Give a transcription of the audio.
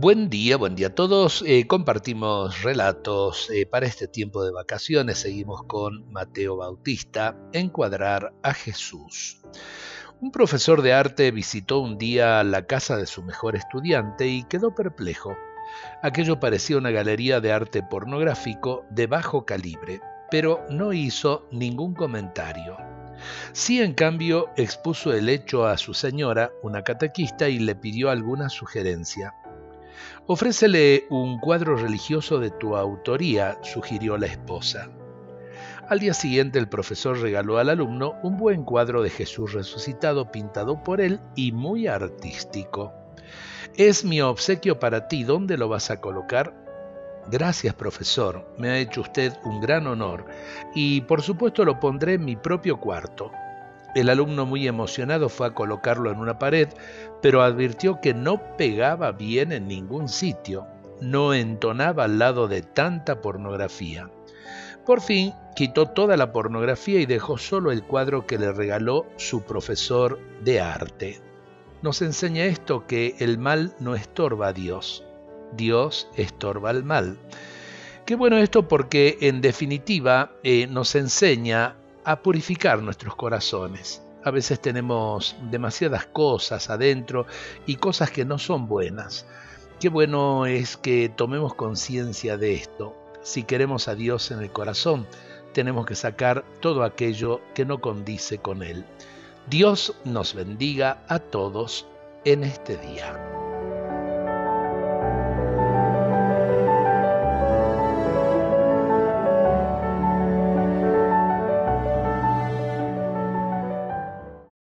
Buen día, buen día a todos. Eh, compartimos relatos eh, para este tiempo de vacaciones. Seguimos con Mateo Bautista, Encuadrar a Jesús. Un profesor de arte visitó un día la casa de su mejor estudiante y quedó perplejo. Aquello parecía una galería de arte pornográfico de bajo calibre, pero no hizo ningún comentario. Sí, en cambio, expuso el hecho a su señora, una catequista, y le pidió alguna sugerencia. Ofrécele un cuadro religioso de tu autoría, sugirió la esposa. Al día siguiente el profesor regaló al alumno un buen cuadro de Jesús resucitado pintado por él y muy artístico. Es mi obsequio para ti, ¿dónde lo vas a colocar? Gracias, profesor, me ha hecho usted un gran honor y por supuesto lo pondré en mi propio cuarto. El alumno muy emocionado fue a colocarlo en una pared, pero advirtió que no pegaba bien en ningún sitio, no entonaba al lado de tanta pornografía. Por fin quitó toda la pornografía y dejó solo el cuadro que le regaló su profesor de arte. Nos enseña esto que el mal no estorba a Dios, Dios estorba al mal. Qué bueno esto porque en definitiva eh, nos enseña a purificar nuestros corazones. A veces tenemos demasiadas cosas adentro y cosas que no son buenas. Qué bueno es que tomemos conciencia de esto. Si queremos a Dios en el corazón, tenemos que sacar todo aquello que no condice con Él. Dios nos bendiga a todos en este día.